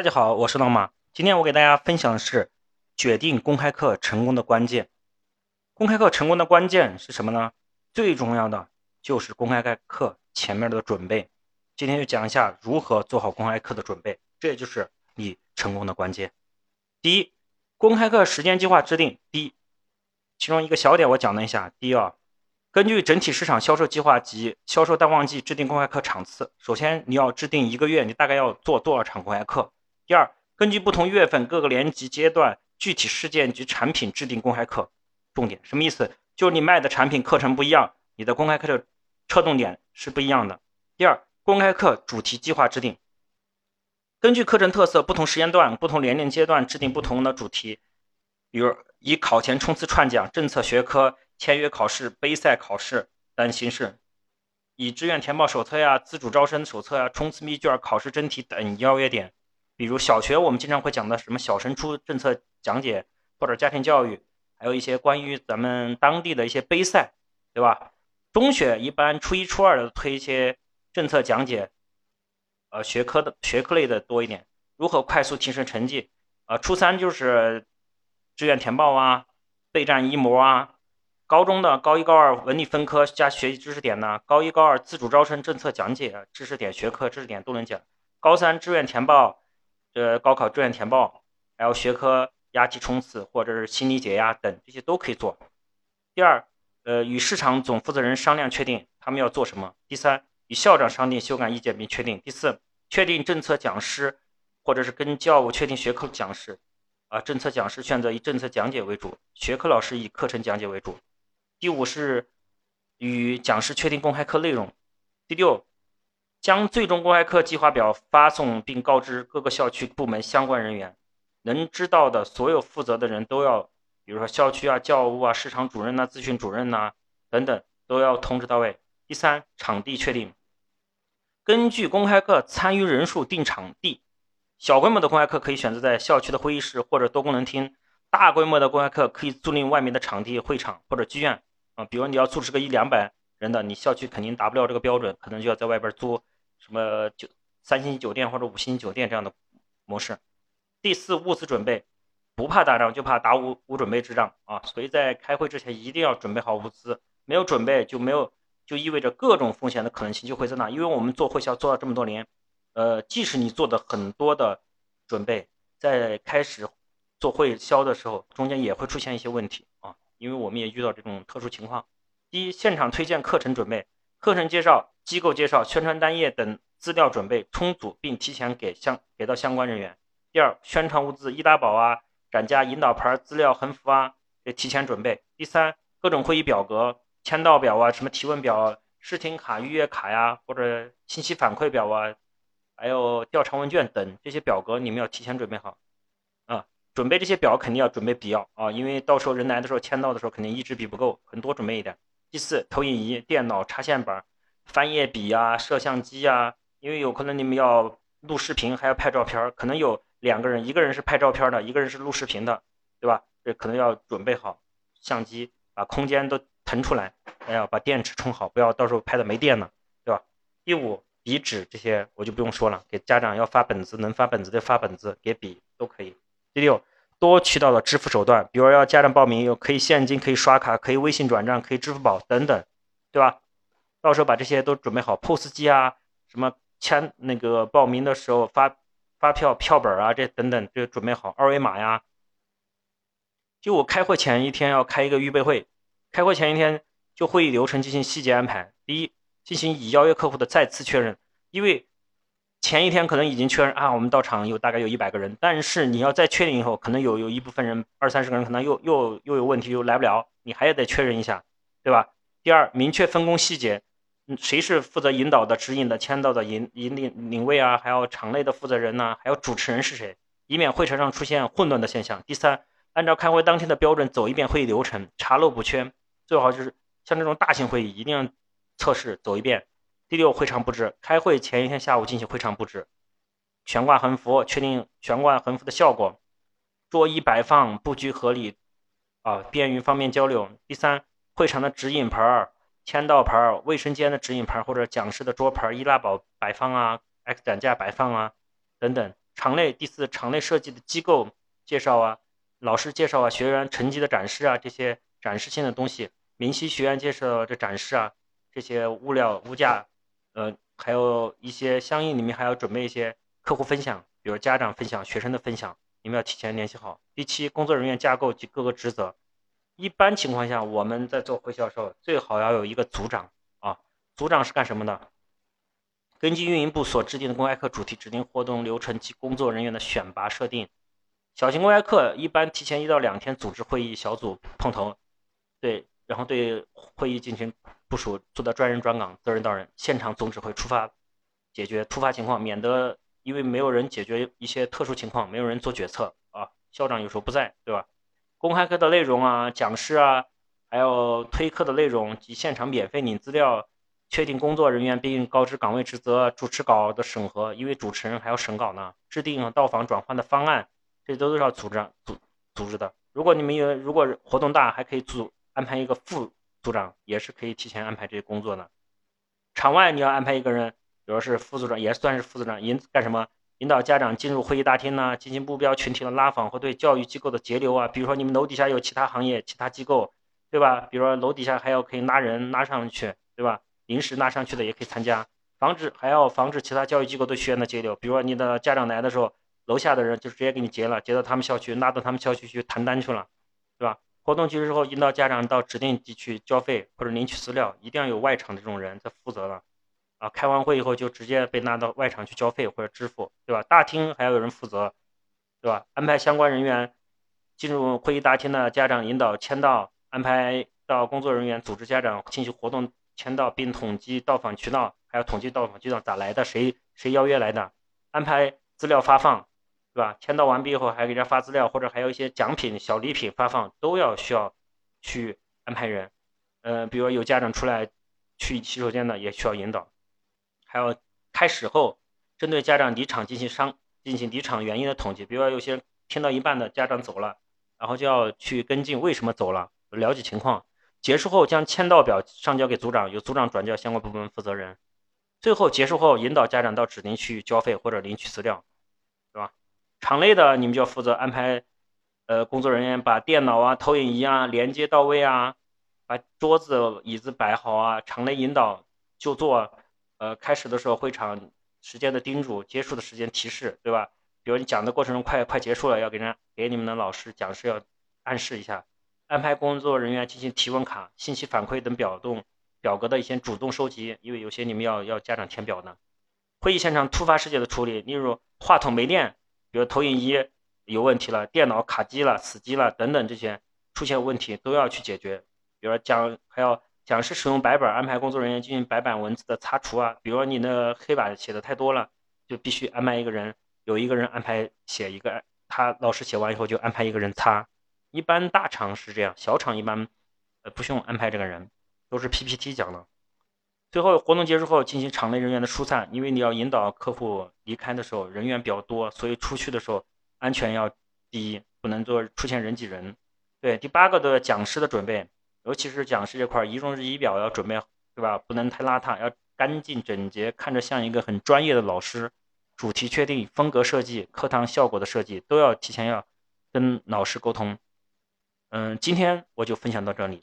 大家好，我是老马。今天我给大家分享的是决定公开课成功的关键。公开课成功的关键是什么呢？最重要的就是公开课前面的准备。今天就讲一下如何做好公开课的准备，这也就是你成功的关键。第一，公开课时间计划制定。第一，其中一个小点我讲了一下。第二。根据整体市场销售计划及销售淡旺季制定公开课场次。首先，你要制定一个月你大概要做多少场公开课。第二，根据不同月份各个年级阶段具体事件及产品制定公开课。重点什么意思？就是你卖的产品课程不一样，你的公开课的侧重点是不一样的。第二，公开课主题计划制定，根据课程特色、不同时间段、不同年龄阶段制定不同的主题，比如以考前冲刺串讲、政策学科。签约考试、杯赛考试等形式，以志愿填报手册呀、自主招生手册呀、冲刺密卷、考试真题等邀约点。比如小学，我们经常会讲的什么小升初政策讲解，或者家庭教育，还有一些关于咱们当地的一些杯赛，对吧？中学一般初一、初二的推一些政策讲解，呃，学科的学科类的多一点。如何快速提升成绩？呃，初三就是志愿填报啊、备战一模啊。高中的高一、高二文理分科加学习知识点呢，高一、高二自主招生政策讲解知识点、学科知识点都能讲。高三志愿填报，呃，高考志愿填报，还有学科押题冲刺或者是心理解压等，这些都可以做。第二，呃，与市场总负责人商量确定他们要做什么。第三，与校长商定修改意见并确定。第四，确定政策讲师或者是跟教务确定学科讲师，啊，政策讲师选择以政策讲解为主，学科老师以课程讲解为主。第五是与讲师确定公开课内容。第六，将最终公开课计划表发送并告知各个校区部门相关人员，能知道的所有负责的人都要，比如说校区啊、教务啊、市场主任呐、咨询主任呐等等都要通知到位。第三，场地确定，根据公开课参与人数定场地。小规模的公开课可以选择在校区的会议室或者多功能厅，大规模的公开课可以租赁外面的场地、会场或者剧院啊。比如你要组织个一两百人的，你校区肯定达不了这个标准，可能就要在外边租什么酒三星酒店或者五星酒店这样的模式。第四，物资准备，不怕打仗就怕打无无准备之仗啊！所以在开会之前一定要准备好物资，没有准备就没有，就意味着各种风险的可能性就会在那。因为我们做会销做了这么多年，呃，即使你做的很多的准备，在开始做会销的时候，中间也会出现一些问题啊。因为我们也遇到这种特殊情况：第一，现场推荐课程准备、课程介绍、机构介绍、宣传单页等资料准备充足，并提前给相给到相关人员；第二，宣传物资易达宝啊、展架、引导牌、资料横幅啊，也提前准备；第三，各种会议表格、签到表啊、什么提问表、试听卡、预约卡呀，或者信息反馈表啊，还有调查问卷等这些表格，你们要提前准备好。啊准备这些表肯定要准备笔要啊，因为到时候人来的时候签到的时候肯定一支笔不够，很多准备一点。第四，投影仪、电脑、插线板、翻页笔呀、摄像机呀，因为有可能你们要录视频还要拍照片，可能有两个人，一个人是拍照片的，一个人是录视频的，对吧？这可能要准备好相机，把空间都腾出来，哎呀，把电池充好，不要到时候拍的没电了，对吧？第五，笔纸这些我就不用说了，给家长要发本子，能发本子的发本子，给笔都可以。第六，多渠道的支付手段，比如要家长报名，有可以现金，可以刷卡，可以微信转账，可以支付宝等等，对吧？到时候把这些都准备好，POS 机啊，什么签那个报名的时候发发票、票本啊，这等等就准备好，二维码呀。就我开会前一天要开一个预备会，开会前一天就会议流程进行细节安排。第一，进行已邀约客户的再次确认，因为。前一天可能已经确认啊，我们到场有大概有一百个人，但是你要再确定以后，可能有有一部分人二三十个人可能又又又有问题又来不了，你还要再确认一下，对吧？第二，明确分工细节，谁是负责引导的、指引的、签到的引引领领位啊？还有场内的负责人呢？还有主持人是谁？以免会场上出现混乱的现象。第三，按照开会当天的标准走一遍会议流程，查漏补缺，最好就是像这种大型会议一定要测试走一遍。第六，会场布置。开会前一天下午进行会场布置，悬挂横幅，确定悬挂横幅的效果，桌椅摆放布局合理，啊，便于方便交流。第三，会场的指引牌儿、签到牌、卫生间的指引牌或者讲师的桌牌、易拉宝摆放啊，X 展架摆放啊，等等，场内第四，场内设计的机构介绍啊，老师介绍啊，学员成绩的展示啊，这些展示性的东西，明晰学员介绍的展示啊，这些物料物价，呃，还有一些相应里面还要准备一些客户分享，比如家长分享、学生的分享，你们要提前联系好。第七，工作人员架构及各个职责。一般情况下，我们在做会销售，最好要有一个组长啊。组长是干什么的？根据运营部所制定的公开课主题、指定活动流程及工作人员的选拔设定。小型公开课一般提前一到两天组织会议小组碰头，对，然后对会议进行部署，做到专人专岗、责任到人，现场总指挥出发解决突发情况，免得因为没有人解决一些特殊情况，没有人做决策啊。校长有时候不在，对吧？公开课的内容啊，讲师啊，还有推课的内容及现场免费领资料，确定工作人员并告知岗位职责，主持稿的审核，因为主持人还要审稿呢。制定到访转换的方案，这都是要组织组组织的。如果你们有如果活动大，还可以组安排一个副组长，也是可以提前安排这些工作的。场外你要安排一个人，比如是副组长，也算是副组长，引干什么？引导家长进入会议大厅呢，进行目标群体的拉访和对教育机构的截流啊。比如说你们楼底下有其他行业、其他机构，对吧？比如说楼底下还要可以拉人拉上去，对吧？临时拉上去的也可以参加，防止还要防止其他教育机构对学员的截流。比如说你的家长来的时候，楼下的人就直接给你截了，截到他们校区，拉到他们校区去谈单去了，对吧？活动结束之后，引导家长到指定地区交费或者领取资料，一定要有外场的这种人在负责了。啊，开完会以后就直接被拉到外场去交费或者支付，对吧？大厅还要有人负责，对吧？安排相关人员进入会议大厅的家长引导签到，安排到工作人员组织家长进行活动签到，并统计到访渠道，还要统计到访渠道咋来的，谁谁邀约来的，安排资料发放，对吧？签到完毕以后还给人家发资料，或者还有一些奖品、小礼品发放，都要需要去安排人。呃，比如有家长出来去洗手间的，也需要引导。还要开始后，针对家长离场进行商进行离场原因的统计，比如说有些听到一半的家长走了，然后就要去跟进为什么走了，了解情况。结束后将签到表上交给组长，由组长转交相关部门负责人。最后结束后引导家长到指定区域交费或者领取资料，对吧？场内的你们就要负责安排，呃，工作人员把电脑啊、投影仪啊连接到位啊，把桌子椅子摆好啊，场内引导就坐。呃，开始的时候会场时间的叮嘱，结束的时间提示，对吧？比如你讲的过程中快快结束了，要给人给你们的老师讲师要暗示一下，安排工作人员进行提问卡、信息反馈等表动表格的一些主动收集，因为有些你们要要家长填表呢。会议现场突发事件的处理，例如话筒没电，比如投影仪有问题了，电脑卡机了、死机了等等这些出现问题都要去解决。比如讲还要。讲师使用白板，安排工作人员进行白板文字的擦除啊。比如说你那黑板写的太多了，就必须安排一个人，有一个人安排写一个，他老师写完以后就安排一个人擦。一般大厂是这样，小厂一般呃不用安排这个人，都是 PPT 讲的。最后活动结束后进行场内人员的疏散，因为你要引导客户离开的时候人员比较多，所以出去的时候安全要第一，不能做出现人挤人。对，第八个的讲师的准备。尤其是讲师这块，仪容仪表要准备好，对吧？不能太邋遢，要干净整洁，看着像一个很专业的老师。主题确定、风格设计、课堂效果的设计，都要提前要跟老师沟通。嗯，今天我就分享到这里。